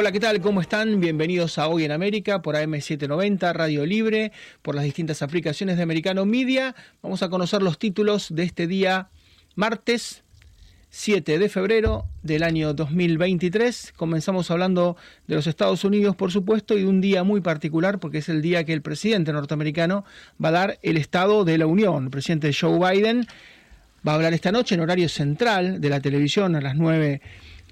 Hola, ¿qué tal? ¿Cómo están? Bienvenidos a Hoy en América por AM790, Radio Libre, por las distintas aplicaciones de Americano Media. Vamos a conocer los títulos de este día martes 7 de febrero del año 2023. Comenzamos hablando de los Estados Unidos, por supuesto, y de un día muy particular porque es el día que el presidente norteamericano va a dar el Estado de la Unión. El presidente Joe Biden va a hablar esta noche en horario central de la televisión a las 9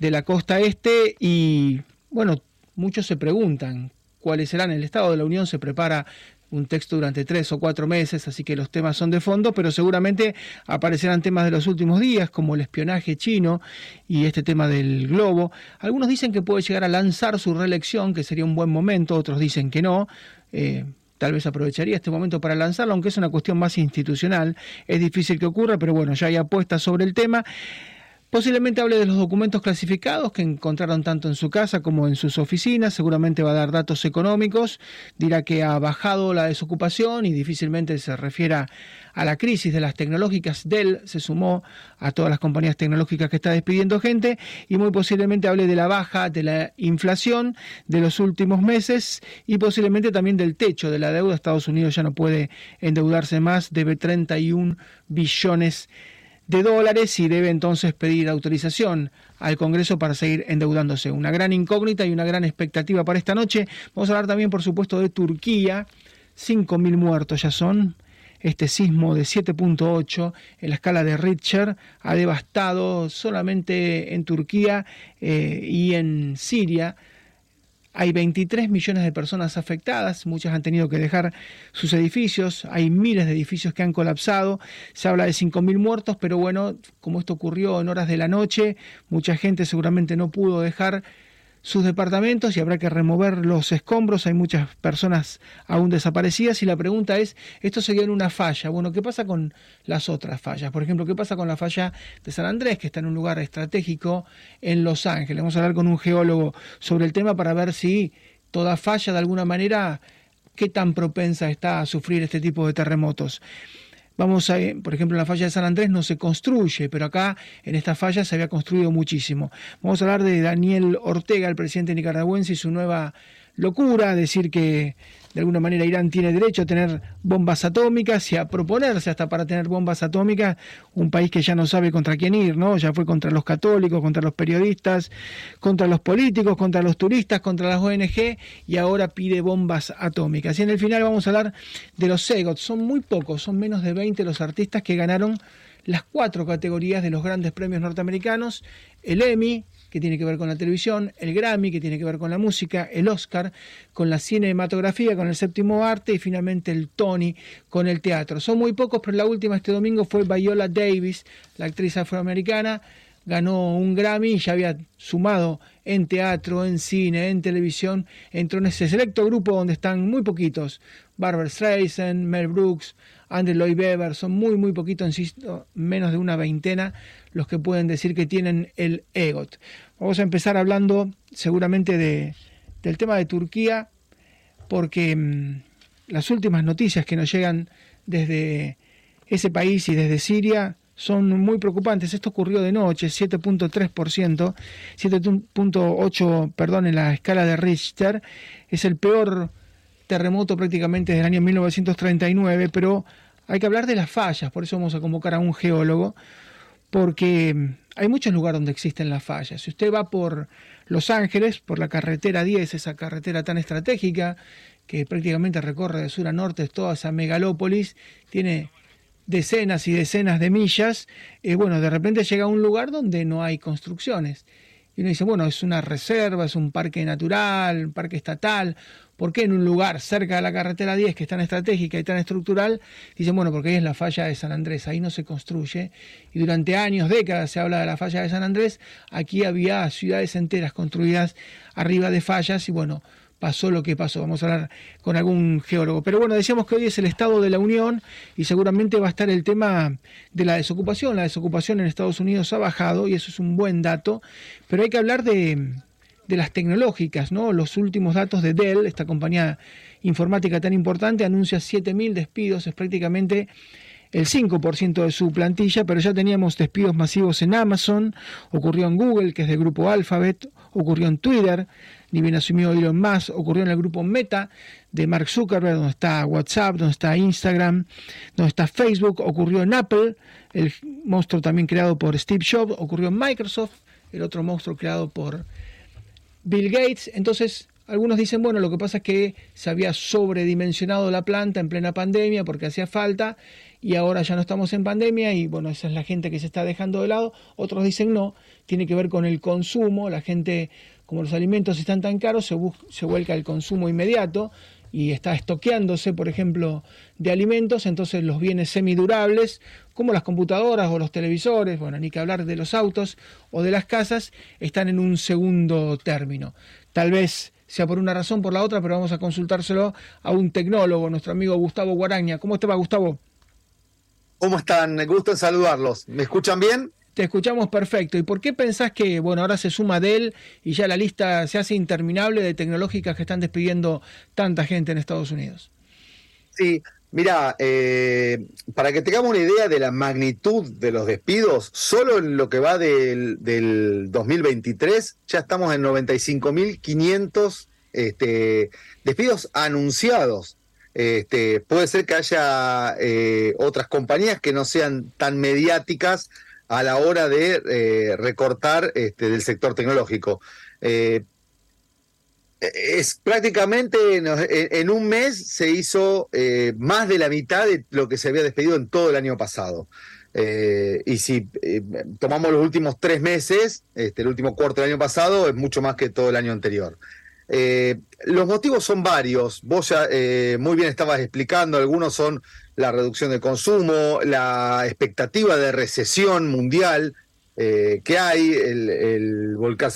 de la costa este y bueno, muchos se preguntan cuáles serán. El Estado de la Unión se prepara un texto durante tres o cuatro meses, así que los temas son de fondo, pero seguramente aparecerán temas de los últimos días, como el espionaje chino y este tema del globo. Algunos dicen que puede llegar a lanzar su reelección, que sería un buen momento, otros dicen que no. Eh, tal vez aprovecharía este momento para lanzarlo, aunque es una cuestión más institucional. Es difícil que ocurra, pero bueno, ya hay apuestas sobre el tema. Posiblemente hable de los documentos clasificados que encontraron tanto en su casa como en sus oficinas. Seguramente va a dar datos económicos. Dirá que ha bajado la desocupación y difícilmente se refiera a la crisis de las tecnológicas. Dell se sumó a todas las compañías tecnológicas que está despidiendo gente y muy posiblemente hable de la baja de la inflación de los últimos meses y posiblemente también del techo de la deuda. Estados Unidos ya no puede endeudarse más, debe 31 billones de de dólares y debe entonces pedir autorización al Congreso para seguir endeudándose. Una gran incógnita y una gran expectativa para esta noche. Vamos a hablar también, por supuesto, de Turquía. 5.000 muertos ya son. Este sismo de 7.8 en la escala de Richter ha devastado solamente en Turquía eh, y en Siria hay 23 millones de personas afectadas, muchas han tenido que dejar sus edificios, hay miles de edificios que han colapsado, se habla de 5.000 muertos, pero bueno, como esto ocurrió en horas de la noche, mucha gente seguramente no pudo dejar sus departamentos y habrá que remover los escombros. Hay muchas personas aún desaparecidas y la pregunta es, esto sería en una falla. Bueno, ¿qué pasa con las otras fallas? Por ejemplo, ¿qué pasa con la falla de San Andrés, que está en un lugar estratégico en Los Ángeles? Vamos a hablar con un geólogo sobre el tema para ver si toda falla de alguna manera, qué tan propensa está a sufrir este tipo de terremotos. Vamos a, por ejemplo, en la falla de San Andrés no se construye, pero acá en esta falla se había construido muchísimo. Vamos a hablar de Daniel Ortega, el presidente nicaragüense, y su nueva locura, decir que de alguna manera Irán tiene derecho a tener bombas atómicas y a proponerse hasta para tener bombas atómicas, un país que ya no sabe contra quién ir, ¿no? Ya fue contra los católicos, contra los periodistas, contra los políticos, contra los turistas, contra las ONG y ahora pide bombas atómicas. Y en el final vamos a hablar de los EGOT, son muy pocos, son menos de 20 los artistas que ganaron las cuatro categorías de los grandes premios norteamericanos, el Emmy, que tiene que ver con la televisión, el Grammy, que tiene que ver con la música, el Oscar, con la cinematografía, con el séptimo arte y finalmente el Tony con el teatro. Son muy pocos, pero la última este domingo fue Viola Davis, la actriz afroamericana, ganó un Grammy y ya había sumado en teatro, en cine, en televisión, entró en ese selecto grupo donde están muy poquitos, Barbara Streisand, Mel Brooks, Andrew Lloyd Webber, son muy, muy poquitos, insisto, menos de una veintena los que pueden decir que tienen el EGOT. Vamos a empezar hablando seguramente de, del tema de Turquía, porque mm, las últimas noticias que nos llegan desde ese país y desde Siria son muy preocupantes. Esto ocurrió de noche, 7.3%, 7.8, perdón, en la escala de Richter. Es el peor terremoto prácticamente desde el año 1939, pero hay que hablar de las fallas, por eso vamos a convocar a un geólogo porque mm, hay muchos lugares donde existen las fallas. Si usted va por Los Ángeles, por la carretera 10, esa carretera tan estratégica que prácticamente recorre de sur a norte toda esa megalópolis, tiene decenas y decenas de millas, eh, bueno, de repente llega a un lugar donde no hay construcciones. Y uno dice, bueno, es una reserva, es un parque natural, un parque estatal. ¿Por qué en un lugar cerca de la carretera 10, que es tan estratégica y tan estructural? Dicen, bueno, porque ahí es la falla de San Andrés, ahí no se construye. Y durante años, décadas se habla de la falla de San Andrés. Aquí había ciudades enteras construidas arriba de fallas y bueno, pasó lo que pasó. Vamos a hablar con algún geólogo. Pero bueno, decíamos que hoy es el Estado de la Unión y seguramente va a estar el tema de la desocupación. La desocupación en Estados Unidos ha bajado y eso es un buen dato. Pero hay que hablar de, de las tecnológicas, ¿no? Los últimos datos de Dell, esta compañía informática tan importante, anuncia 7.000 despidos, es prácticamente el 5% de su plantilla, pero ya teníamos despidos masivos en Amazon, ocurrió en Google, que es del grupo Alphabet, ocurrió en Twitter, ni bien asumió Elon Musk, ocurrió en el grupo Meta de Mark Zuckerberg, donde está WhatsApp, donde está Instagram, donde está Facebook, ocurrió en Apple, el monstruo también creado por Steve Jobs, ocurrió en Microsoft, el otro monstruo creado por Bill Gates. Entonces, algunos dicen, bueno, lo que pasa es que se había sobredimensionado la planta en plena pandemia porque hacía falta y ahora ya no estamos en pandemia y bueno, esa es la gente que se está dejando de lado. Otros dicen no, tiene que ver con el consumo, la gente, como los alimentos están tan caros, se, se vuelca al consumo inmediato y está estoqueándose, por ejemplo, de alimentos, entonces los bienes semidurables, como las computadoras o los televisores, bueno, ni que hablar de los autos o de las casas, están en un segundo término. Tal vez sea por una razón, por la otra, pero vamos a consultárselo a un tecnólogo, nuestro amigo Gustavo Guaraña. ¿Cómo te va, Gustavo? ¿Cómo están? Me gusta saludarlos. ¿Me escuchan bien? Te escuchamos perfecto. ¿Y por qué pensás que, bueno, ahora se suma Dell y ya la lista se hace interminable de tecnológicas que están despidiendo tanta gente en Estados Unidos? Sí, mira, eh, para que tengamos una idea de la magnitud de los despidos, solo en lo que va del, del 2023 ya estamos en 95.500 este, despidos anunciados. Este, puede ser que haya eh, otras compañías que no sean tan mediáticas a la hora de eh, recortar este, del sector tecnológico. Eh, es prácticamente en, un mes se hizo eh, más de la mitad de lo que se había despedido en todo el año pasado. y si tomamos los últimos tres meses, este, el último cuarto del año pasado, es mucho más que todo el año anterior. Los motivos son varios. Vos ya muy bien estabas explicando, algunos son la reducción del consumo, la expectativa de recesión mundial eh, que hay, el, el volcán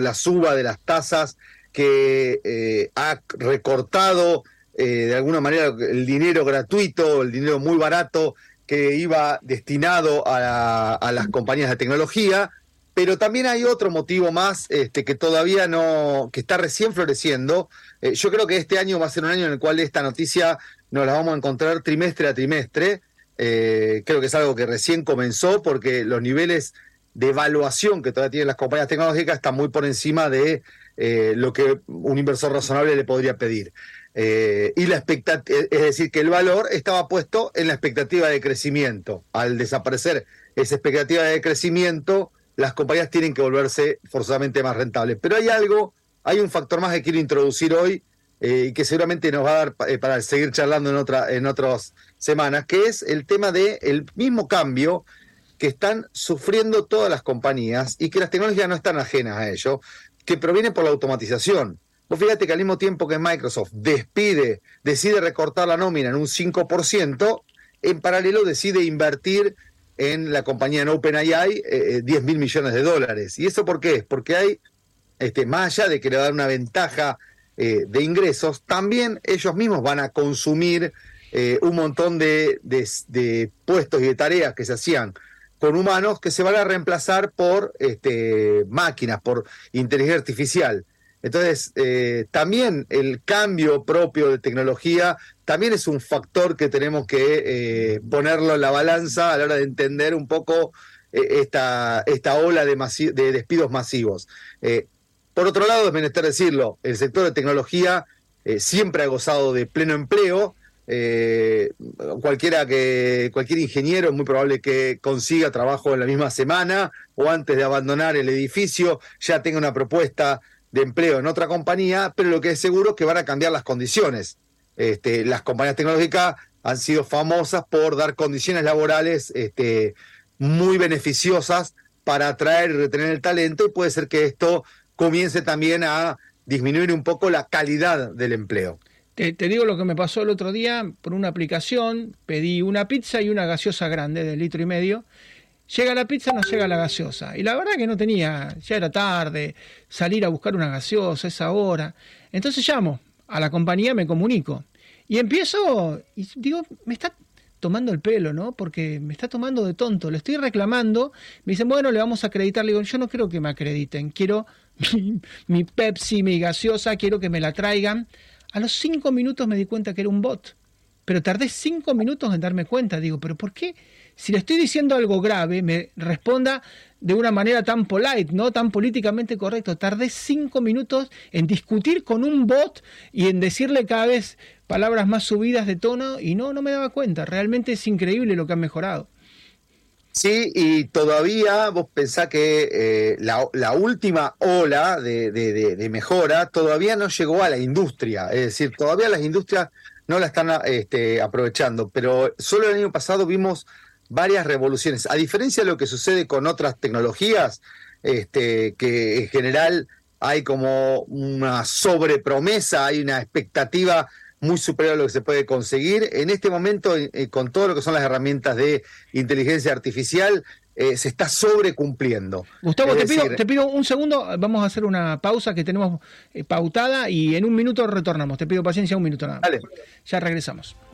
la suba de las tasas que eh, ha recortado eh, de alguna manera el dinero gratuito, el dinero muy barato que iba destinado a las compañías de tecnología, pero también hay otro motivo más este, que todavía no, que está recién floreciendo. yo creo que este año va a ser un año en el cual esta noticia nos la vamos a encontrar trimestre a trimestre. Eh, creo que es algo que recién comenzó porque los niveles de evaluación que todavía tienen las compañías tecnológicas están muy por encima de eh, lo que un inversor razonable le podría pedir. Eh, y la es decir, que el valor estaba puesto en la expectativa de crecimiento. Al desaparecer esa expectativa de crecimiento, las compañías tienen que volverse forzosamente más rentables. Pero hay algo, hay un factor más que quiero introducir hoy eh, que seguramente nos va a dar eh, para seguir charlando en, otra, en otras semanas, que es el tema del el mismo cambio que están sufriendo todas las compañías y que las tecnologías no están ajenas a ello, que proviene por la automatización. Vos fíjate que al mismo tiempo que Microsoft despide, decide recortar la nómina en un 5%, en paralelo decide invertir en la compañía en OpenAI eh, 10 mil millones de dólares. ¿Y eso por qué? Porque hay, este, más allá de que le va a dar una ventaja eh, de ingresos, también ellos mismos van a consumir eh, un montón de, puestos y de tareas que se hacían con humanos que se van a reemplazar por este, máquinas, por inteligencia artificial. Entonces, eh, también el cambio propio de tecnología también es un factor que tenemos que ponerlo en la balanza a la hora de entender un poco esta, esta ola de, de despidos masivos. Por otro lado, es menester decirlo, el sector de tecnología eh, siempre ha gozado de pleno empleo. Eh, cualquiera que, cualquier ingeniero es muy probable que consiga trabajo en la misma semana o antes de abandonar el edificio ya tenga una propuesta de empleo en otra compañía, pero lo que es seguro es que van a cambiar las condiciones. Este, las compañías tecnológicas han sido famosas por dar condiciones laborales este, muy beneficiosas para atraer y retener el talento y puede ser que esto comience también a disminuir un poco la calidad del empleo. Te, digo lo que me pasó el otro día por una aplicación, pedí una pizza y una gaseosa grande de litro y medio. Llega la pizza, no llega la gaseosa. Y la verdad que no tenía, ya era tarde, salir a buscar una gaseosa esa hora. Entonces llamo a la compañía, me comunico. Y empiezo, y digo, me está tomando el pelo, ¿no? Porque me está tomando de tonto, le estoy reclamando, me dicen, bueno, le vamos a acreditar, le digo, yo no quiero que me acrediten, quiero mi, Pepsi, mi gaseosa, quiero que me la traigan. A los cinco minutos me di cuenta que era un bot, pero tardé cinco minutos en darme cuenta, digo, pero ¿por qué? Si le estoy diciendo algo grave, me responda de una manera tan polite, ¿no? Tan políticamente correcto. Tardé cinco minutos en discutir con un bot y en decirle cada vez palabras más subidas de tono y no, no me daba cuenta. Realmente es increíble lo que han mejorado. Sí, y todavía vos pensás que eh, la, última ola de, mejora todavía no llegó a la industria, es decir, todavía las industrias no la están este, aprovechando, pero solo el año pasado vimos varias revoluciones. A diferencia de lo que sucede con otras tecnologías, este, que en general hay como una sobrepromesa, hay una expectativa muy superior a lo que se puede conseguir. En este momento, eh, eh, con todo lo que son las herramientas de inteligencia artificial, eh, se está sobrecumpliendo. Gustavo, te, pido, te, pido, un segundo, vamos a hacer una pausa que tenemos pautada y en un minuto retornamos. Te pido paciencia, un minuto nada. Dale. Ya regresamos.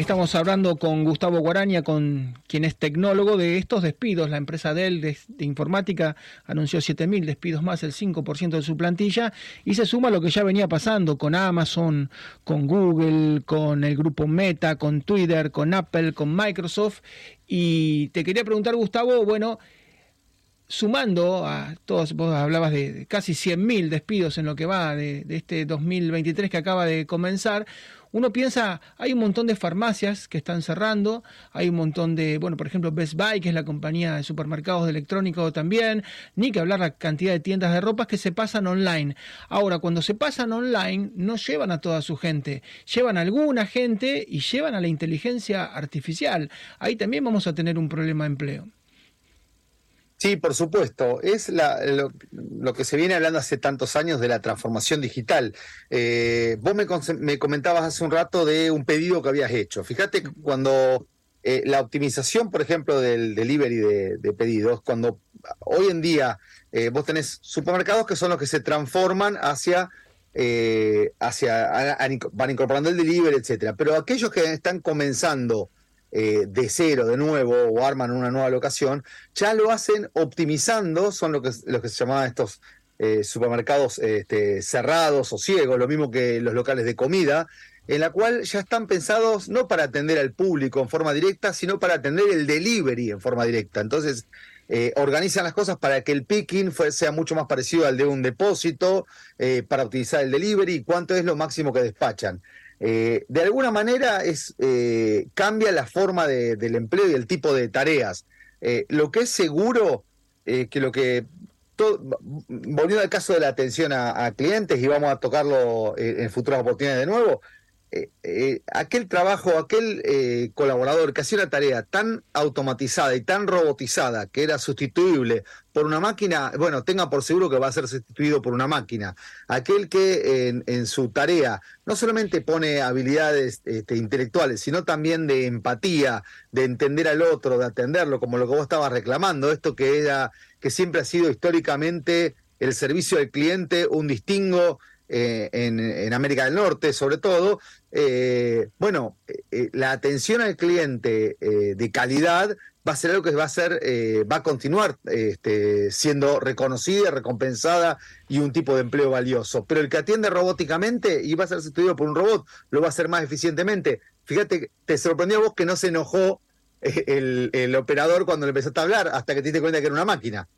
Estamos hablando con Gustavo Guaraña, con quien es tecnólogo de estos despidos. La empresa Dell de, informática anunció 7.000 despidos más, el 5% de su plantilla, y se suma lo que ya venía pasando con Amazon, con Google, con el grupo Meta, con Twitter, con Apple, con Microsoft. Y te quería preguntar, Gustavo, bueno, sumando a todos, vos hablabas de casi 100.000 despidos en lo que va de, de este 2023 que acaba de comenzar uno piensa, hay un montón de farmacias que están cerrando, hay un montón de, bueno, por ejemplo, Best Buy, que es la compañía de supermercados de electrónicos también, ni que hablar la cantidad de tiendas de ropas que se pasan online. Ahora, cuando se pasan online, no llevan a toda su gente, llevan a alguna gente y llevan a la inteligencia artificial. Ahí también vamos a tener un problema de empleo. Sí, por supuesto. Es lo, que se viene hablando hace tantos años de la transformación digital. Eh, vos me, comentabas hace un rato de un pedido que habías hecho. Fíjate cuando eh, la optimización, por ejemplo, del delivery de, pedidos, cuando hoy en día eh, vos tenés supermercados que son los que se transforman hacia hacia van incorporando el delivery, etcétera. Pero aquellos que están comenzando eh, de cero de nuevo o arman una nueva locación, ya lo hacen optimizando, son lo que, que se llamaban estos eh, supermercados este, cerrados o ciegos, lo mismo que los locales de comida, en la cual ya están pensados no para atender al público en forma directa, sino para atender el delivery en forma directa. Entonces, eh, organizan las cosas para que el picking sea mucho más parecido al de un depósito, para utilizar el delivery cuánto es lo máximo que despachan. Eh, de alguna manera es, eh, cambia la forma del empleo y el tipo de tareas. Eh, lo que es seguro, que lo que, volviendo al caso de la atención a, clientes, y vamos a tocarlo en futuras oportunidades de nuevo, eh, eh, aquel trabajo, aquel eh, colaborador que hacía una tarea tan automatizada y tan robotizada que era sustituible por una máquina, bueno, tenga por seguro que va a ser sustituido por una máquina. Aquel que en, su tarea no solamente pone habilidades este, intelectuales, sino también de empatía, de entender al otro, de atenderlo, como lo que vos estabas reclamando, esto que era, que siempre ha sido históricamente el servicio al cliente, un distingo eh, en, América del Norte, sobre todo, eh, bueno, la atención al cliente de calidad va a ser algo que va a ser, eh, va a continuar este, siendo reconocida, recompensada y un tipo de empleo valioso. Pero el que atiende robóticamente y va a ser sustituido por un robot, lo va a hacer más eficientemente. Fíjate, te sorprendió a vos que no se enojó eh, el, el operador cuando le empezaste a hablar, hasta que te diste cuenta que era una máquina.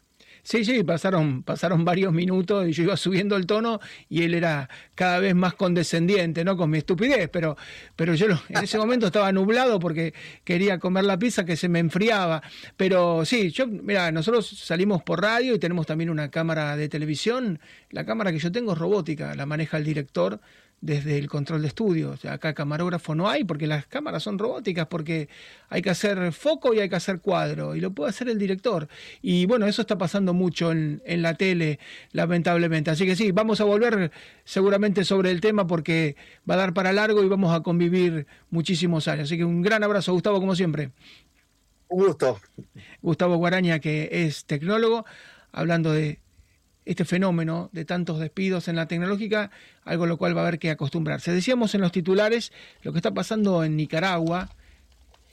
Sí, sí, pasaron, pasaron varios minutos y yo iba subiendo el tono y él era cada vez más condescendiente, ¿no? Con mi estupidez, pero, pero yo en ese momento estaba nublado porque quería comer la pizza que se me enfriaba. Pero sí, yo, mira, nosotros salimos por radio y tenemos también una cámara de televisión. La cámara que yo tengo es robótica, la maneja el director desde el control de estudio. O sea, acá camarógrafo no hay porque las cámaras son robóticas, porque hay que hacer foco y hay que hacer cuadro, y lo puede hacer el director. Y bueno, eso está pasando mucho en, en la tele, lamentablemente. Así que sí, vamos a volver seguramente sobre el tema porque va a dar para largo y vamos a convivir muchísimos años. Así que un gran abrazo, Gustavo, como siempre. Un gusto. Gustavo Guaraña, que es tecnólogo, hablando de este fenómeno de tantos despidos en la tecnológica, algo a lo cual va a haber que acostumbrarse. Decíamos en los titulares lo que está pasando en Nicaragua,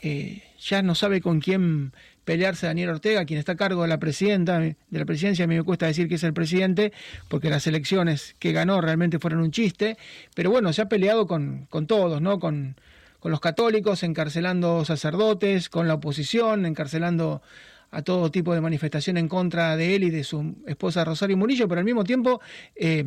eh, ya no sabe con quién pelearse Daniel Ortega, quien está a cargo de la presidenta, de la presidencia, a mí me cuesta decir que es el presidente, porque las elecciones que ganó realmente fueron un chiste, pero bueno, se ha peleado con, con todos, ¿no? Con, con los católicos, encarcelando sacerdotes, con la oposición, encarcelando a todo tipo de manifestación en contra de él y de su esposa Rosario Murillo, pero al mismo tiempo eh,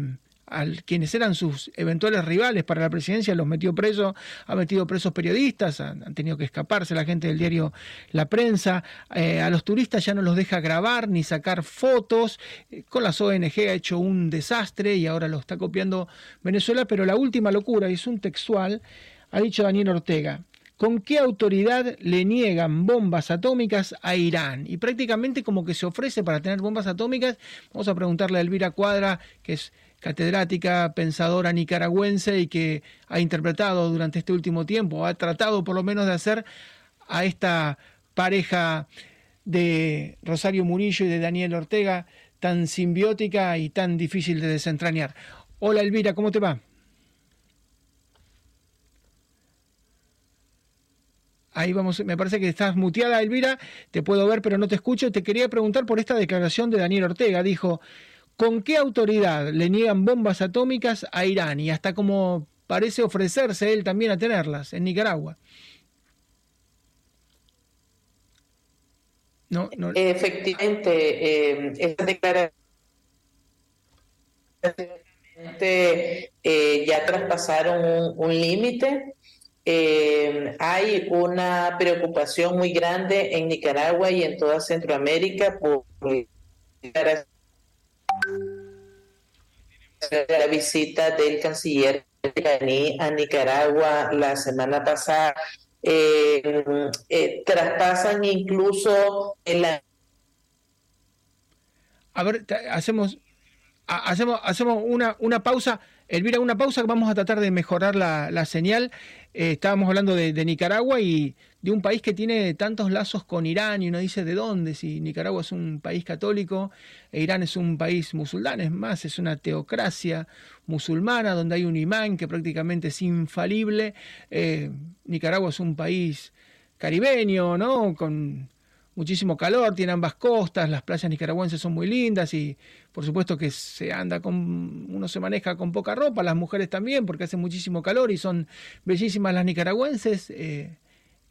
a quienes eran sus eventuales rivales para la presidencia los metió presos, ha metido presos periodistas, han, tenido que escaparse la gente del diario La Prensa, eh, a los turistas ya no los deja grabar ni sacar fotos, eh, con las ONG ha hecho un desastre y ahora lo está copiando Venezuela, pero la última locura, y es un textual, ha dicho Daniel Ortega, ¿Con qué autoridad le niegan bombas atómicas a Irán? Y prácticamente como que se ofrece para tener bombas atómicas. Vamos a preguntarle a Elvira Cuadra, que es catedrática, pensadora nicaragüense y que ha interpretado durante este último tiempo, ha tratado por lo menos de hacer a esta pareja de Rosario Murillo y de Daniel Ortega tan simbiótica y tan difícil de desentrañar. Hola Elvira, ¿cómo te va? Ahí vamos, me parece que estás muteada, Elvira, te puedo ver pero no te escucho. Te quería preguntar por esta declaración de Daniel Ortega. Dijo, ¿con qué autoridad le niegan bombas atómicas a Irán? Y hasta como parece ofrecerse él también a tenerlas en Nicaragua. No, Efectivamente, eh, esta declaración eh, ya traspasaron un límite eh, hay una preocupación muy grande en Nicaragua y en toda Centroamérica por la visita del canciller a Nicaragua la semana pasada. Eh, eh, traspasan incluso en la... A ver, hacemos, hacemos, hacemos una, una pausa. Elvira, una pausa, vamos a tratar de mejorar la, la señal. Eh, estábamos hablando de, Nicaragua y de un país que tiene tantos lazos con Irán y uno dice de dónde, si Nicaragua es un país católico e Irán es un país musulmán, es más, es una teocracia musulmana donde hay un imán que prácticamente es infalible. Eh, Nicaragua es un país caribeño, ¿no? Con muchísimo calor, tiene ambas costas, las playas nicaragüenses son muy lindas y por supuesto que se anda con, uno se maneja con poca ropa, las mujeres también, porque hace muchísimo calor y son bellísimas las nicaragüenses. Eh,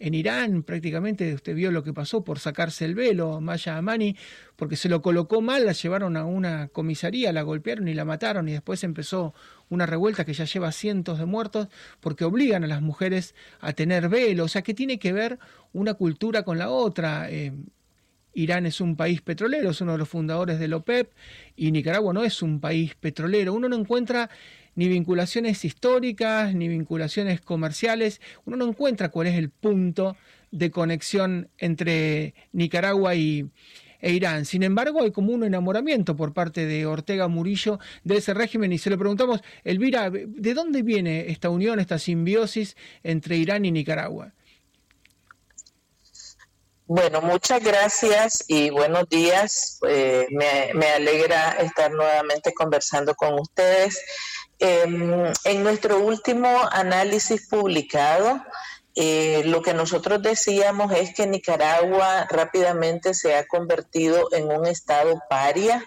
en Irán prácticamente usted vio lo que pasó por sacarse el velo, Maya Amani, porque se lo colocó mal, la llevaron a una comisaría, la golpearon y la mataron y después empezó una revuelta que ya lleva cientos de muertos porque obligan a las mujeres a tener velo, o sea que tiene que ver una cultura con la otra. Eh, Irán es un país petrolero, es uno de los fundadores del OPEP y Nicaragua no es un país petrolero. Uno no encuentra ni vinculaciones históricas, ni vinculaciones comerciales. Uno no encuentra cuál es el punto de conexión entre Nicaragua y, e Irán. Sin embargo, hay como un enamoramiento por parte de Ortega Murillo de ese régimen y se le preguntamos, Elvira, ¿de dónde viene esta unión, esta simbiosis entre Irán y Nicaragua? Bueno, muchas gracias y buenos días. Eh, me, me, alegra estar nuevamente conversando con ustedes. Em, en nuestro último análisis publicado, Eh, lo que nosotros decíamos es que Nicaragua rápidamente se ha convertido en un estado paria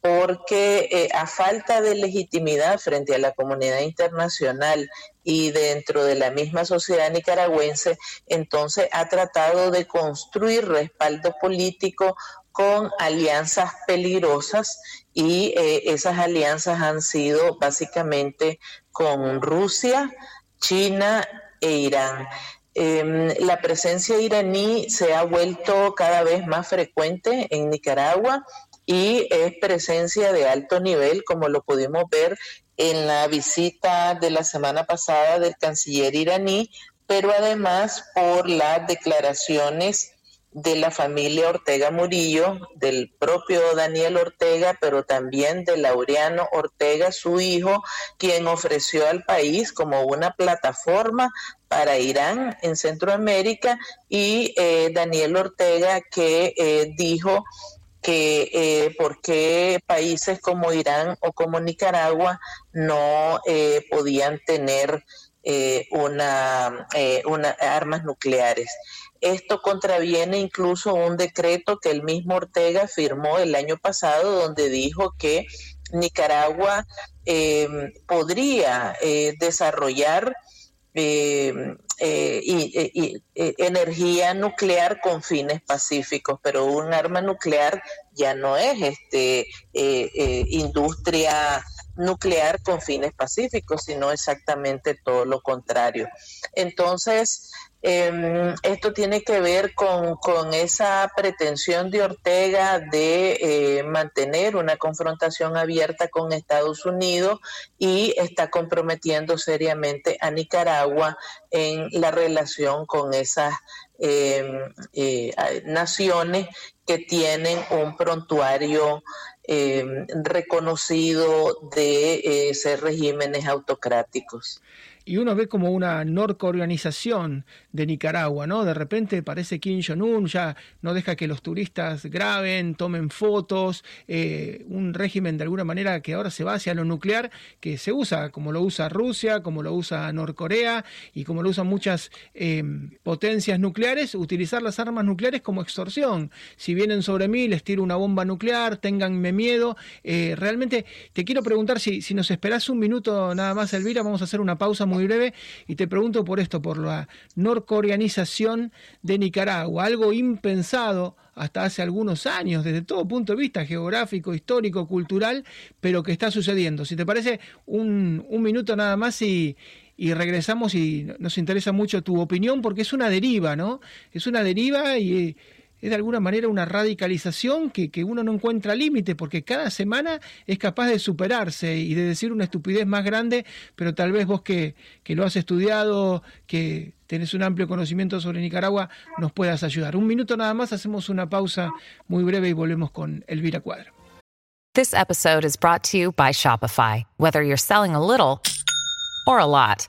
porque eh, a falta de legitimidad frente a la comunidad internacional y dentro de la misma sociedad nicaragüense, entonces ha tratado de construir respaldo político con alianzas peligrosas y eh, esas alianzas han sido básicamente con Rusia, China e Irán. Em, la presencia iraní se ha vuelto cada vez más frecuente en Nicaragua y es presencia de alto nivel, como lo pudimos ver en la visita de la semana pasada del canciller iraní, pero además por las declaraciones de la familia Ortega Murillo, del propio Daniel Ortega, pero también de Laureano Ortega, su hijo, quien ofreció al país como una plataforma para Irán en Centroamérica, y eh, Daniel Ortega que eh, dijo que eh, por qué países como Irán o como Nicaragua no eh, podían tener eh, una, una, armas nucleares. Esto contraviene incluso un decreto que el mismo Ortega firmó el año pasado donde dijo que Nicaragua podría desarrollar eh, y, energía nuclear con fines pacíficos, pero un arma nuclear ya no es este eh, eh, industria nuclear con fines pacíficos, sino exactamente todo lo contrario. Entonces, eh, esto tiene que ver con, esa pretensión de Ortega de eh, mantener una confrontación abierta con Estados Unidos y está comprometiendo seriamente a Nicaragua en la relación con esas em, eh, naciones que tienen un prontuario em, reconocido de eh, ser regímenes autocráticos y uno ve como una norcoreanización de Nicaragua, ¿no? De repente parece Kim Jong-un ya no deja que los turistas graben, tomen fotos, eh, un régimen de alguna manera que ahora se va hacia lo nuclear, que se usa como lo usa Rusia, como lo usa Norcorea y como lo usan muchas eh, potencias nucleares, utilizar las armas nucleares como extorsión. Si vienen sobre mí, les tiro una bomba nuclear, tenganme miedo. Eh, realmente te quiero preguntar si, si nos esperás un minuto nada más, Elvira, vamos a hacer una pausa muy muy breve y te pregunto por esto, por la norcoreanización de Nicaragua, algo impensado hasta hace algunos años, desde todo punto de vista geográfico, histórico, cultural, pero que está sucediendo. Si te parece, un, un minuto nada más y, y regresamos y nos interesa mucho tu opinión porque es una deriva, ¿no? Es una deriva y es de alguna manera una radicalización que, que uno no encuentra límite, porque cada semana es capaz de superarse y de decir una estupidez más grande, pero tal vez vos que, que lo has estudiado, que tenés un amplio conocimiento sobre Nicaragua, nos puedas ayudar. Un minuto nada más, hacemos una pausa muy breve y volvemos con Elvira Cuadra. This episode is brought to you by Shopify. Whether you're selling a little or a lot,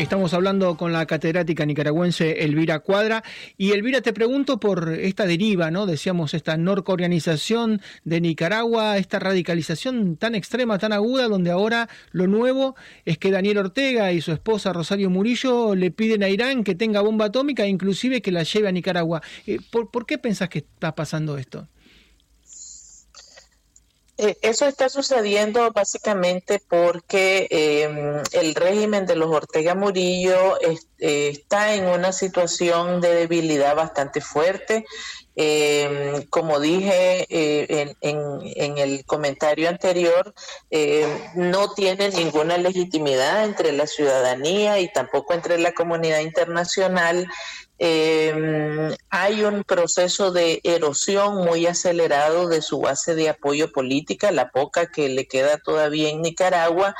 Estamos hablando con la catedrática nicaragüense Elvira Cuadra. Y Elvira, te pregunto por esta deriva, ¿no? Decíamos, esta norcoreanización de Nicaragua, esta radicalización tan extrema, tan aguda, donde ahora lo nuevo es que Daniel Ortega y su esposa Rosario Murillo le piden a Irán que tenga bomba atómica, inclusive que la lleve a Nicaragua. Eh, ¿Por, por qué pensás que está pasando esto? Eh, eso está sucediendo básicamente porque em, el régimen de los Ortega Murillo eh, está en una situación de debilidad bastante fuerte. Em, como dije eh, en, el comentario anterior, em, no tiene ninguna legitimidad entre la ciudadanía y tampoco entre la comunidad internacional. Eh, hay un proceso de erosión muy acelerado de su base de apoyo política, la poca que le queda todavía en Nicaragua,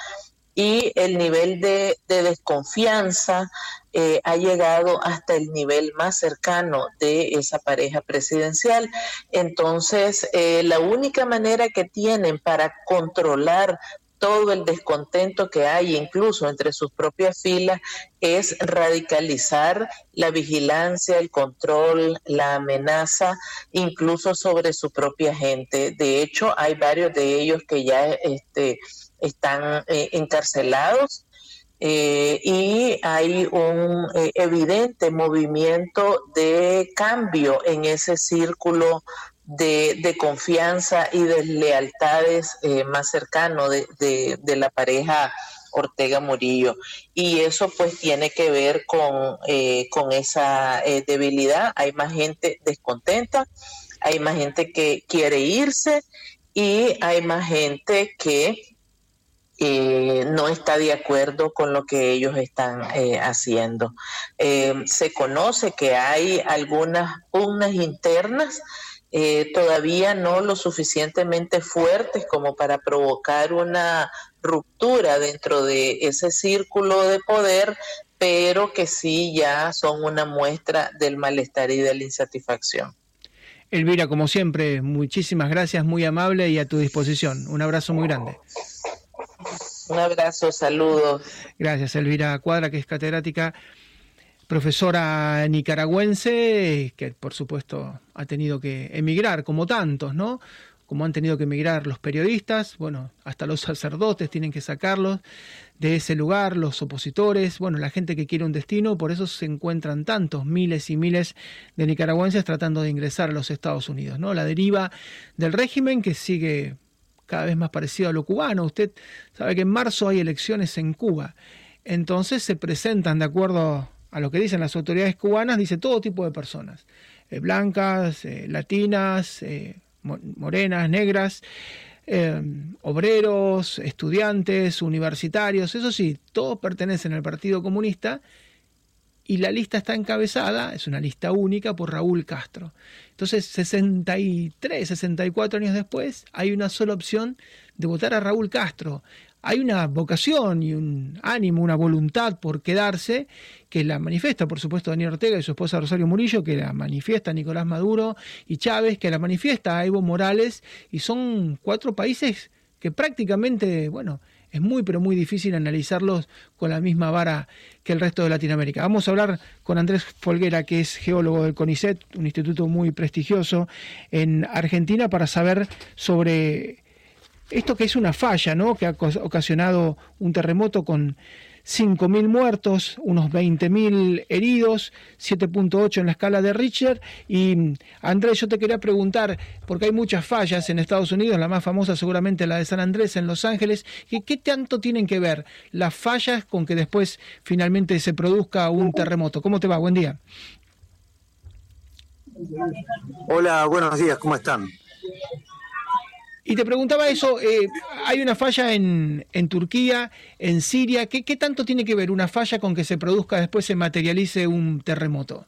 y el nivel de, desconfianza eh, ha llegado hasta el nivel más cercano de esa pareja presidencial. Entonces, eh, la única manera que tienen para controlar todo el descontento que hay incluso entre sus propias filas es radicalizar la vigilancia, el control, la amenaza, incluso sobre su propia gente. De hecho, hay varios de ellos que ya este, están eh, encarcelados eh, y hay un eh, evidente movimiento de cambio en ese círculo de, confianza y de lealtades más cercano de, la pareja Ortega Murillo. Y eso pues tiene que ver con, con esa debilidad. Hay más gente descontenta, hay más gente que quiere irse y hay más gente que no está de acuerdo con lo que ellos están haciendo. se conoce que hay algunas pugnas internas eh, todavía no lo suficientemente fuertes como para provocar una ruptura dentro de ese círculo de poder, pero que sí ya son una muestra del malestar y de la insatisfacción. Elvira, como siempre, muchísimas gracias, muy amable y a tu disposición. Un abrazo muy grande. Un abrazo, saludos. Gracias, Elvira Cuadra, que es catedrática profesora nicaragüense que por supuesto ha tenido que emigrar, como tantos, ¿no? Como han tenido que emigrar los periodistas, bueno, hasta los sacerdotes tienen que sacarlos de ese lugar, los opositores, bueno, la gente que quiere un destino, por eso se encuentran tantos miles y miles de nicaragüenses tratando de ingresar a los Estados Unidos, ¿no? La deriva del régimen que sigue cada vez más parecido a lo cubano. Usted sabe que en marzo hay elecciones en Cuba. Entonces se presentan de acuerdo a lo que dicen las autoridades cubanas, dice todo tipo de personas, eh, blancas, eh, latinas, eh, morenas, negras, obreros, estudiantes, universitarios, eso sí, todos pertenecen al Partido Comunista y la lista está encabezada, es una lista única, por Raúl Castro. Entonces, 63, 64 años después, hay una sola opción de votar a Raúl Castro hay una vocación y un ánimo, una voluntad por quedarse, que la manifiesta, por supuesto, Daniel Ortega y su esposa Rosario Murillo, que la manifiesta Nicolás Maduro y Chávez, que la manifiesta Evo Morales, y son cuatro países que prácticamente, bueno, es muy, pero muy difícil analizarlos con la misma vara que el resto de Latinoamérica. Vamos a hablar con Andrés Folguera, que es geólogo del CONICET, un instituto muy prestigioso en Argentina, para saber sobre esto que es una falla, ¿no? Que ha ocasionado un terremoto con 5.000 muertos, unos 20.000 heridos, 7.8 en la escala de Richter. Y Andrés, yo te quería preguntar, porque hay muchas fallas en Estados Unidos, la más famosa seguramente la de San Andrés en Los Ángeles, ¿qué, qué tanto tienen que ver las fallas con que después finalmente se produzca un terremoto? ¿Cómo te va? Buen día. Hola, buenos días, ¿cómo están? Y te preguntaba eso, eh, hay una falla en, en Turquía, en Siria, ¿Qué, ¿qué, tanto tiene que ver una falla con que se produzca, después se materialice un terremoto?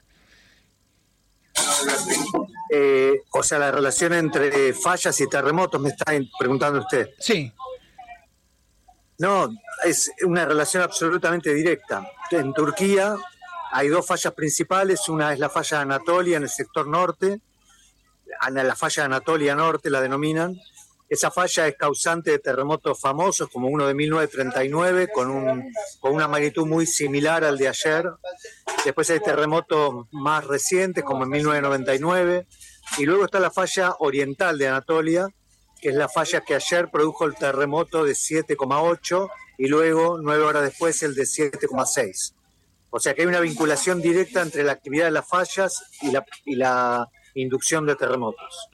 Eh, o sea, la relación entre fallas y terremotos, me está preguntando usted. Sí. No, es una relación absolutamente directa. En Turquía hay dos fallas principales, una es la falla de Anatolia en el sector norte, la falla de Anatolia Norte la denominan, esa falla es causante de terremotos famosos, como uno de 1939, con, un, con una magnitud muy similar al de ayer. Después hay terremotos más recientes, como en 1999. Y luego está la falla oriental de Anatolia, que es la falla que ayer produjo el terremoto de 7,8 y luego, nueve horas después, el de 7,6. O sea que hay una vinculación directa entre la actividad de las fallas y la, y la inducción de terremotos.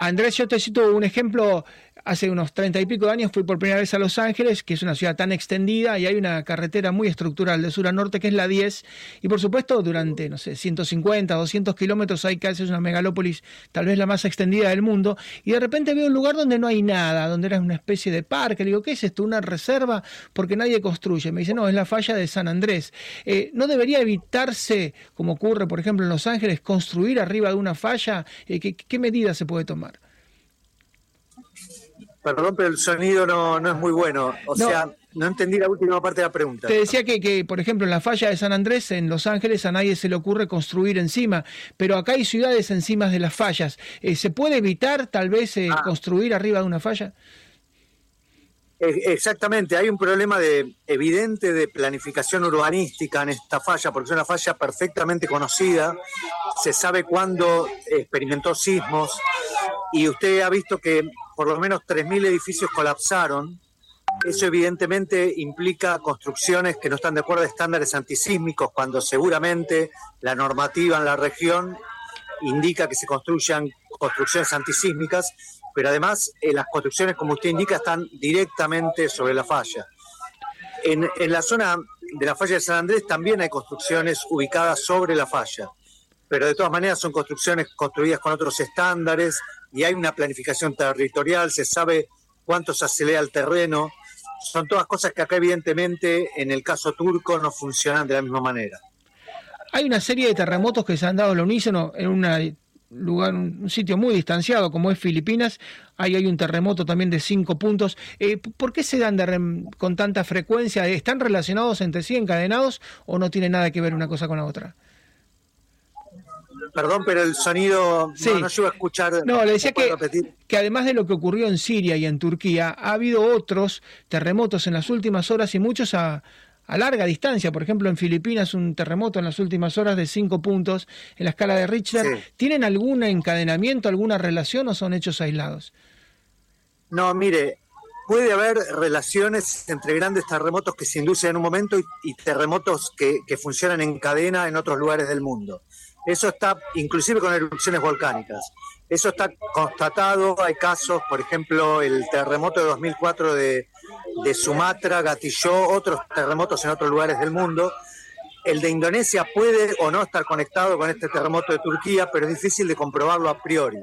Andrés, yo te cito un ejemplo hace unos treinta y pico de años fui por primera vez a Los Ángeles, que es una ciudad tan extendida y hay una carretera muy estructural de sur a norte que es la 10. Y por supuesto, durante, no sé, 150, 200 kilómetros hay casi una megalópolis, tal vez la más extendida del mundo. Y de repente veo un lugar donde no hay nada, donde era una especie de parque. Le digo, ¿qué es esto? ¿Una reserva? Porque nadie construye. Me dice, no, es la falla de San Andrés. Eh, ¿No debería evitarse, como ocurre, por ejemplo, en Los Ángeles, construir arriba de una falla? Eh, ¿qué, ¿Qué medidas se puede tomar? Perdón, pero el sonido no, no es muy bueno. O sea, no entendí la última parte de la pregunta. Te decía que, que, por ejemplo, en la falla de San Andrés, en Los Ángeles, a nadie se le ocurre construir encima, pero acá hay ciudades encima de las fallas. Eh, ¿Se puede evitar tal vez eh, ah. construir arriba de una falla? Exactamente, hay un problema de, evidente de planificación urbanística en esta falla, porque es una falla perfectamente conocida, se sabe cuándo experimentó sismos y usted ha visto que por lo menos 3.000 edificios colapsaron. Eso evidentemente implica construcciones que no están de acuerdo a estándares antisísmicos, cuando seguramente la normativa en la región indica que se construyan construcciones antisísmicas pero además eh, las construcciones, como usted indica, están directamente sobre la falla. En, la zona de la falla de San Andrés también hay construcciones ubicadas sobre la falla, pero de todas maneras son construcciones construidas con otros estándares y hay una planificación territorial, se sabe cuánto se acelera el terreno. Son todas cosas que acá evidentemente en el caso turco no funcionan de la misma manera. Hay una serie de terremotos que se han dado al unísono en una lugar, un sitio muy distanciado como es Filipinas, ahí hay un terremoto también de cinco puntos. Eh, ¿Por qué se dan con tanta frecuencia? ¿Están relacionados entre sí, encadenados, o no tiene nada que ver una cosa con la otra? Perdón, pero el sonido no, no a escuchar. No, le decía que, que además de lo que ocurrió en Siria y en Turquía, ha habido otros terremotos en las últimas horas y muchos a, a larga distancia. Por ejemplo, en Filipinas un terremoto en las últimas horas de cinco puntos en la escala de Richter. ¿Tienen algún encadenamiento, alguna relación o son hechos aislados? No, mire, puede haber relaciones entre grandes terremotos que se inducen en un momento y, terremotos que, que, funcionan en cadena en otros lugares del mundo. Eso está inclusive con erupciones volcánicas. Eso está constatado, hay casos, por ejemplo, el terremoto de 2004 de, de Sumatra gatilló otros terremotos en otros lugares del mundo. El de Indonesia puede o no estar conectado con este terremoto de Turquía, pero es difícil de comprobarlo a priori.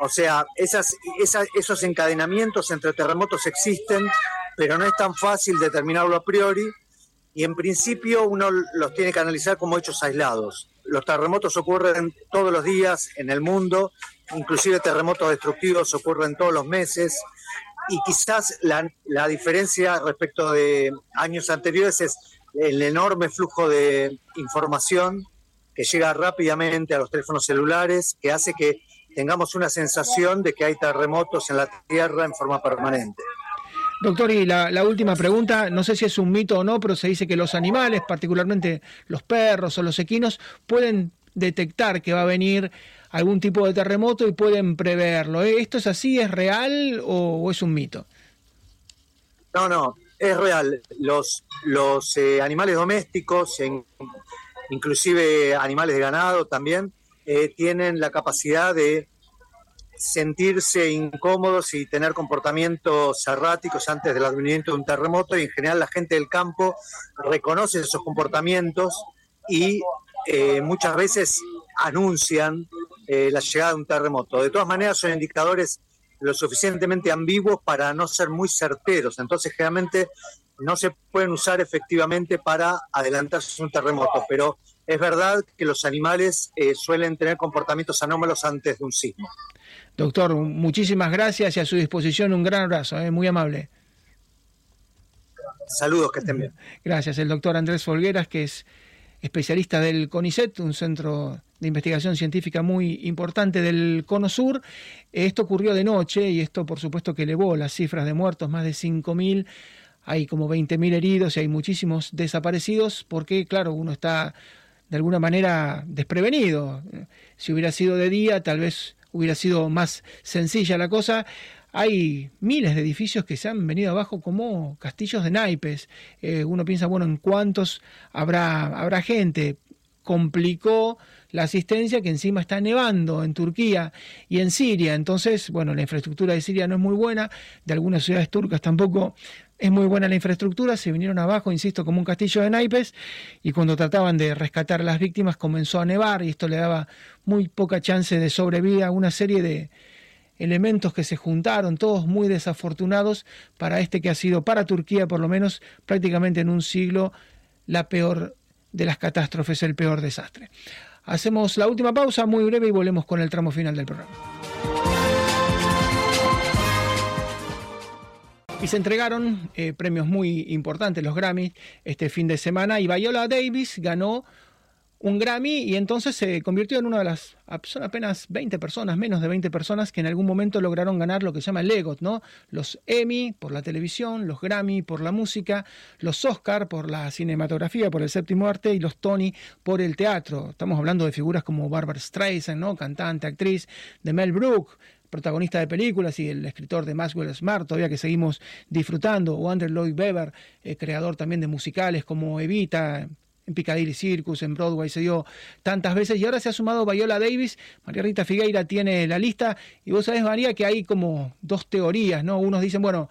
O sea, esos encadenamientos entre terremotos existen, pero no es tan fácil determinarlo a priori y en principio uno los tiene que analizar como hechos aislados. Los terremotos ocurren todos los días en el mundo, inclusive terremotos destructivos ocurren todos los meses y quizás la, la diferencia respecto de años anteriores es el enorme flujo de información que llega rápidamente a los teléfonos celulares, que hace que tengamos una sensación de que hay terremotos en la Tierra en forma permanente. Doctor, y la, última pregunta, no sé si es un mito o no, pero se dice que los animales, particularmente los perros o los equinos, pueden detectar que va a venir algún tipo de terremoto y pueden preverlo. ¿Eh? ¿Esto es así? ¿Es real o, es un mito? No, no, es real. Los, los eh, animales domésticos, inclusive animales de ganado también, eh, tienen la capacidad de sentirse incómodos y tener comportamientos erráticos antes del advenimiento de un terremoto y en general la gente del campo reconoce esos comportamientos y eh, muchas veces anuncian eh, la llegada de un terremoto. De todas maneras son indicadores lo suficientemente ambiguos para no ser muy certeros, entonces generalmente no se pueden usar efectivamente para adelantarse un terremoto, pero es verdad que los animales eh, suelen tener comportamientos anómalos antes de un sismo. Doctor, muchísimas gracias y a su disposición un gran abrazo, ¿eh? muy amable. Saludos, que estén bien. Gracias. El doctor Andrés Folgueras, que es especialista del CONICET, un centro de investigación científica muy importante del Cono Sur. Esto ocurrió de noche y esto, por supuesto, que elevó las cifras de muertos, más de 5.000. Hay como 20.000 heridos y hay muchísimos desaparecidos porque, claro, uno está de alguna manera desprevenido. Si hubiera sido de día, tal vez hubiera sido más sencilla la cosa. Hay miles de edificios que se han venido abajo como castillos de naipes. Eh, uno piensa, bueno, ¿en cuántos habrá, habrá gente? Complicó la asistencia que encima está nevando en Turquía y en Siria. Entonces, bueno, la infraestructura de Siria no es muy buena, de algunas ciudades turcas tampoco es muy buena la infraestructura, se vinieron abajo, insisto, como un castillo de naipes, y cuando trataban de rescatar a las víctimas comenzó a nevar y esto le daba muy poca chance de sobrevivir a una serie de elementos que se juntaron, todos muy desafortunados para este que ha sido para Turquía, por lo menos prácticamente en un siglo, la peor de las catástrofes, el peor desastre. Hacemos la última pausa muy breve y volvemos con el tramo final del programa. Y se entregaron eh, premios muy importantes, los Grammys, este fin de semana. Y Viola Davis ganó un Grammy y entonces se convirtió en una de las, son apenas 20 personas, menos de 20 personas que en algún momento lograron ganar lo que se llama el EGOT, ¿no? Los Emmy por la televisión, los Grammy por la música, los Oscar por la cinematografía, por el séptimo arte y los Tony por el teatro. Estamos hablando de figuras como Barbara Streisand, ¿no? Cantante, actriz, de Mel Brooks, protagonista de películas y el escritor de Maxwell Smart, todavía que seguimos disfrutando, o Andrew Lloyd Webber, eh, creador también de musicales como Evita, en Piccadilly Circus, en Broadway se dio tantas veces y ahora se ha sumado Viola Davis, María Rita Figueira tiene la lista y vos sabés María que hay como dos teorías, ¿no? Unos dicen, bueno,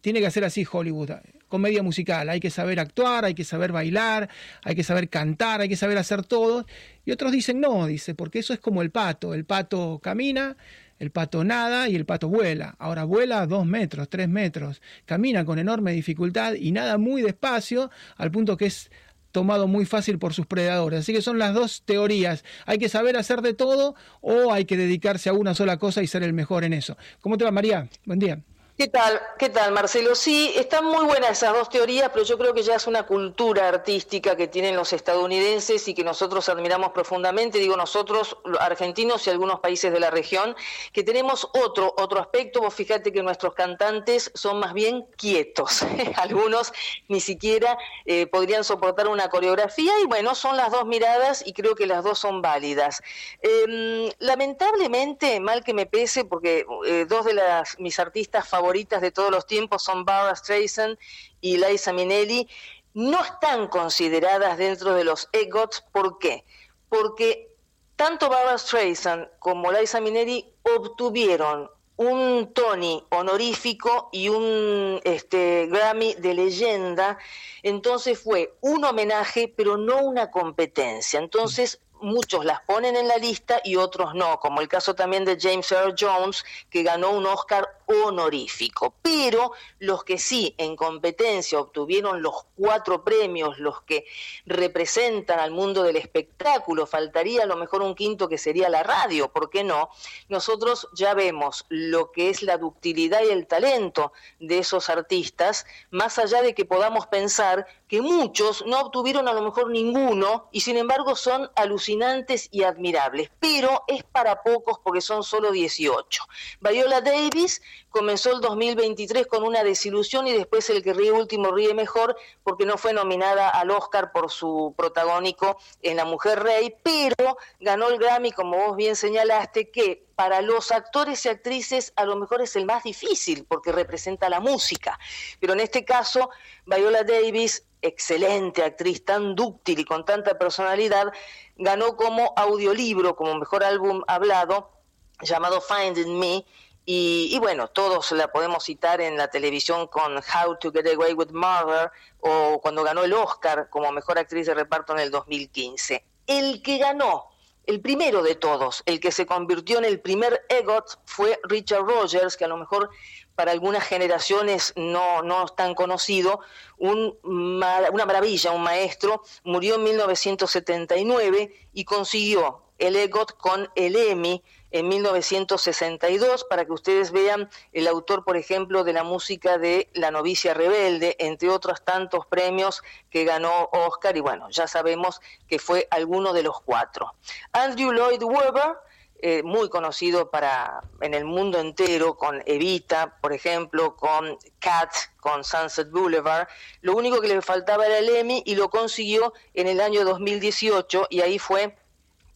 tiene que ser así Hollywood, comedia musical, hay que saber actuar, hay que saber bailar, hay que saber cantar, hay que saber hacer todo y otros dicen no, dice, porque eso es como el pato, el pato camina, el pato nada y el pato vuela. Ahora vuela dos metros, tres metros. Camina con enorme dificultad y nada muy despacio, al punto que es tomado muy fácil por sus predadores. Así que son las dos teorías. Hay que saber hacer de todo o hay que dedicarse a una sola cosa y ser el mejor en eso. ¿Cómo te va, María? Buen día. ¿Qué tal? ¿Qué tal, Marcelo? Sí, están muy buenas esas dos teorías, pero yo creo que ya es una cultura artística que tienen los estadounidenses y que nosotros admiramos profundamente, digo nosotros, argentinos y algunos países de la región, que tenemos otro, otro aspecto. Vos fíjate que nuestros cantantes son más bien quietos. Algunos ni siquiera eh, podrían soportar una coreografía y bueno, son las dos miradas y creo que las dos son válidas. Em, lamentablemente, mal que me pese, porque eh, dos de mis artistas favoritas favoritas de todos los tiempos son Barbara Streisand y Liza Minnelli, no están consideradas dentro de los EGOTs. ¿Por qué? Porque tanto Barbara Streisand como Liza Minnelli obtuvieron un Tony honorífico y un este, Grammy de leyenda, entonces fue un homenaje, pero no una competencia. Entonces muchos las ponen en la lista y otros no, como el caso también de James Earl Jones, que ganó un Oscar honorífico. Pero los que sí en competencia obtuvieron los cuatro premios, los que representan al mundo del espectáculo, faltaría a lo mejor un quinto que sería la radio, ¿por qué no? Nosotros ya vemos lo que es la ductilidad y el talento de esos artistas, más allá de que podamos pensar que muchos no obtuvieron a lo mejor ninguno y sin embargo son alucinantes y admirables, pero es para pocos porque son solo 18. Viola Davis comenzó el 2023 con una desilusión y después el que ríe último ríe mejor porque no fue nominada al Oscar por su protagónico en La Mujer Rey, pero ganó el Grammy, como vos bien señalaste, que para los actores y actrices a lo mejor es el más difícil porque representa la música. Pero en este caso, Viola Davis, excelente actriz, tan dúctil y con tanta personalidad, ganó como audiolibro, como mejor álbum hablado, llamado Finding Me, y, bueno, todos la podemos citar en la televisión con How to Get Away with Murder o cuando ganó el Oscar como mejor actriz de reparto en el 2015. El que ganó, el primero de todos, el que se convirtió en el primer EGOT fue Richard Rogers, que a lo mejor para algunas generaciones no, no es tan conocido, un, una maravilla, un maestro, murió en 1979 y consiguió el EGOT con el Emmy en 1962, para que ustedes vean el autor, por ejemplo, de la música de La novicia rebelde, entre otros tantos premios que ganó Oscar, y bueno, ya sabemos que fue alguno de los cuatro. Andrew Lloyd Webber, eh, muy conocido para en el mundo entero con Evita, por ejemplo, con Cat, con Sunset Boulevard. Lo único que le faltaba era el Emmy y lo consiguió en el año 2018 y ahí fue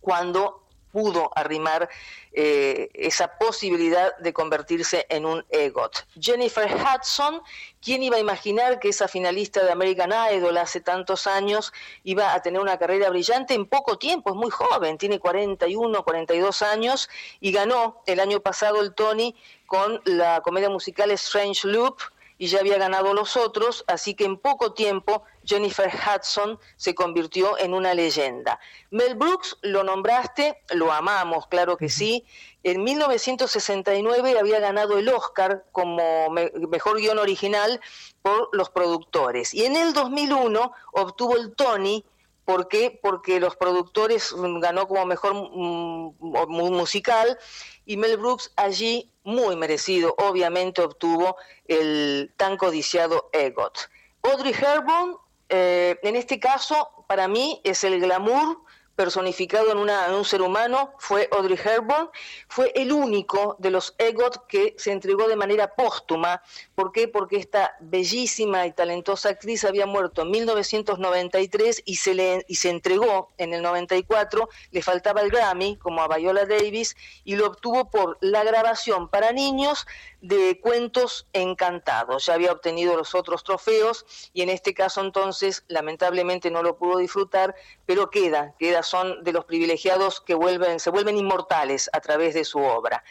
cuando pudo arrimar eh, esa posibilidad de convertirse en un EGOT. Jennifer Hudson, ¿quién iba a imaginar que esa finalista de American Idol hace tantos años iba a tener una carrera brillante en poco tiempo? Es muy joven, tiene 41, 42 años y ganó el año pasado el Tony con la comedia musical Strange Loop y ya había ganado los otros, así que en poco tiempo Jennifer Hudson se convirtió en una leyenda. Mel Brooks, lo nombraste, lo amamos, claro que sí. En 1969 había ganado el Oscar como mejor guion original por los productores y en el 2001 obtuvo el Tony ¿Por qué? Porque los productores ganó como mejor musical y Mel Brooks allí, muy merecido, obviamente obtuvo el tan codiciado EGOT. Audrey Hepburn, eh, en este caso, para mí es el glamour personificado en, un ser humano fue Audrey Hepburn, fue el único de los EGOT que se entregó de manera póstuma. ¿Por qué? Porque esta bellísima y talentosa actriz había muerto en 1993 y se, le, y se entregó en el 94, le faltaba el Grammy, como a Viola Davis, y lo obtuvo por la grabación para niños de cuentos encantados. Ya había obtenido los otros trofeos y en este caso entonces lamentablemente no lo pudo disfrutar, pero queda, queda son de los privilegiados que vuelven, se vuelven inmortales a través de su obra.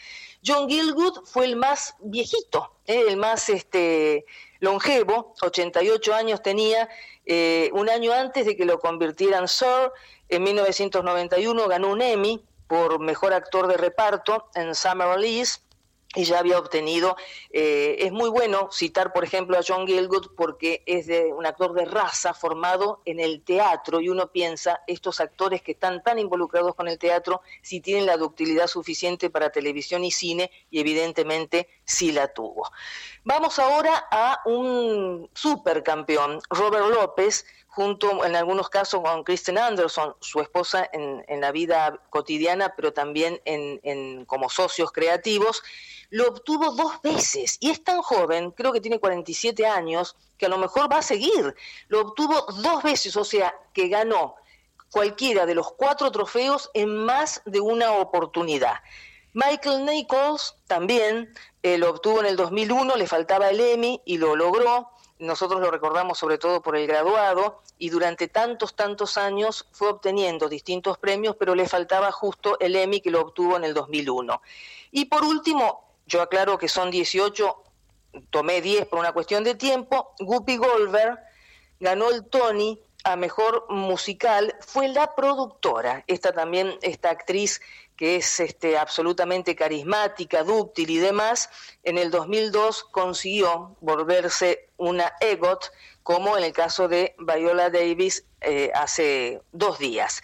John Gilgood fue el más viejito, ¿eh? el más este, longevo, 88 años tenía, eh, un año antes de que lo convirtieran Sir, en 1991 ganó un Emmy por mejor actor de reparto en Summer Release y ya había obtenido. Eh, es muy bueno citar, por ejemplo, a John Gielgud porque es de, un actor de raza formado en el teatro y uno piensa, estos actores que están tan involucrados con el teatro, si tienen la ductilidad suficiente para televisión y cine, y evidentemente sí la tuvo. Vamos ahora a un supercampeón, Robert López, junto en algunos casos con Kristen Anderson, su esposa en, la vida cotidiana, pero también en, como socios creativos, lo obtuvo dos veces y es tan joven, creo que tiene 47 años, que a lo mejor va a seguir. Lo obtuvo dos veces, o sea, que ganó cualquiera de los cuatro trofeos en más de una oportunidad. Michael Nichols también eh, lo obtuvo en el 2001, le faltaba el Emmy y lo logró nosotros lo recordamos sobre todo por el graduado, y durante tantos, tantos años fue obteniendo distintos premios, pero le faltaba justo el Emmy que lo obtuvo en el 2001. Y por último, yo aclaro que son 18, tomé 10 por una cuestión de tiempo, Guppy Goldberg ganó el Tony a mejor musical, fue la productora, esta también, esta actriz que es este, absolutamente carismática, dúctil y demás, en el 2002 consiguió volverse una EGOT, como en el caso de Viola Davis eh, hace dos días.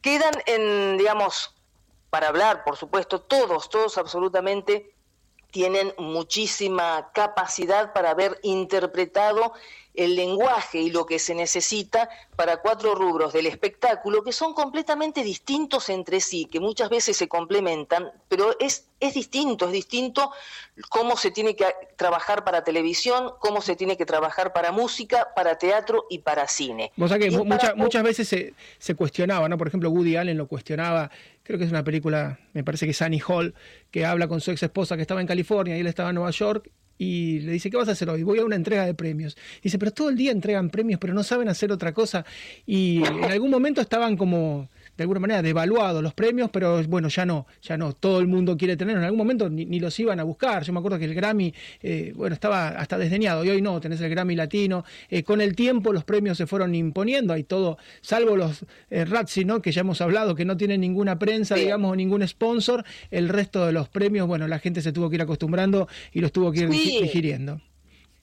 Quedan en, digamos, para hablar, por supuesto, todos, todos absolutamente tienen muchísima capacidad para haber interpretado el lenguaje y lo que se necesita para cuatro rubros del espectáculo que son completamente distintos entre sí, que muchas veces se complementan, pero es, es distinto, es distinto cómo se tiene que trabajar para televisión, cómo se tiene que trabajar para música, para teatro y para cine. O sea que muchas veces se, se cuestionaba, ¿no? Por ejemplo, Woody Allen lo cuestionaba, creo que es una película, me parece que es Annie Hall, que habla con su ex esposa que estaba en California y él estaba en Nueva York y le dice, ¿qué vas a hacer hoy? Voy a una entrega de premios. dice, pero todo el día entregan premios, pero no saben hacer otra cosa. Y en algún momento estaban como de alguna manera devaluados los premios, pero bueno, ya no, ya no, todo el mundo quiere tener, en algún momento ni, los iban a buscar, yo me acuerdo que el Grammy, eh, bueno, estaba hasta desdeñado, y hoy no, tenés el Grammy latino, eh, con el tiempo los premios se fueron imponiendo, hay todo, salvo los eh, ¿no? que ya hemos hablado, que no tienen ninguna prensa, digamos, o ningún sponsor, el resto de los premios, bueno, la gente se tuvo que ir acostumbrando y los tuvo que ir digiriendo.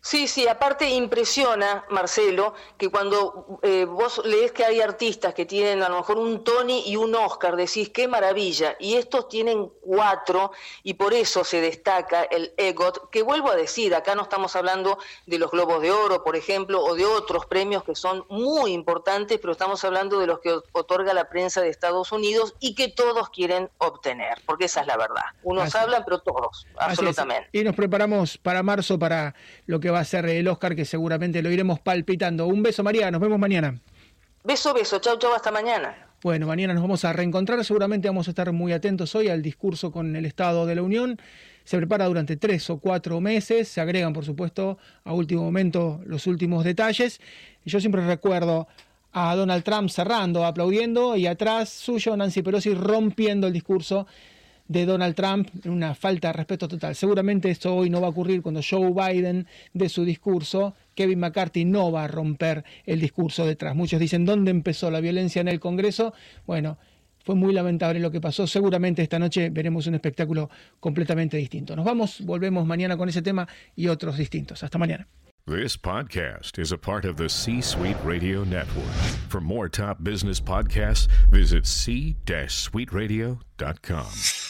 Sí, sí, aparte impresiona, Marcelo, que cuando eh, vos lees que hay artistas que tienen a lo mejor un Tony y un Oscar, decís, qué maravilla, y estos tienen cuatro, y por eso se destaca el EGOT, que vuelvo a decir, acá no estamos hablando de los Globos de Oro, por ejemplo, o de otros premios que son muy importantes, pero estamos hablando de los que otorga la prensa de Estados Unidos y que todos quieren obtener, porque esa es la verdad. Unos hablan, pero todos, absolutamente. Y nos preparamos para marzo para lo que va a ser el Oscar, que seguramente lo iremos palpitando. Un beso, María, nos vemos mañana. Beso, beso, chau, chau, hasta mañana. Bueno, mañana nos vamos a reencontrar, seguramente vamos a estar muy atentos hoy al discurso con el Estado de la Unión. Se prepara durante tres o cuatro meses, se agregan, por supuesto, a último momento los últimos detalles. Y yo siempre recuerdo a Donald Trump cerrando, aplaudiendo, y atrás suyo Nancy Pelosi rompiendo el discurso de Donald Trump, una falta de respeto total. Seguramente esto hoy no va a ocurrir cuando Joe Biden dé su discurso. Kevin McCarthy no va a romper el discurso detrás. Muchos dicen, ¿dónde empezó la violencia en el Congreso? Bueno, fue muy lamentable lo que pasó. Seguramente esta noche veremos un espectáculo completamente distinto. Nos vamos, volvemos mañana con ese tema y otros distintos. Hasta mañana. This podcast is a part of the C Suite Radio Network. For more top business podcasts, visit c-suiteradio.com.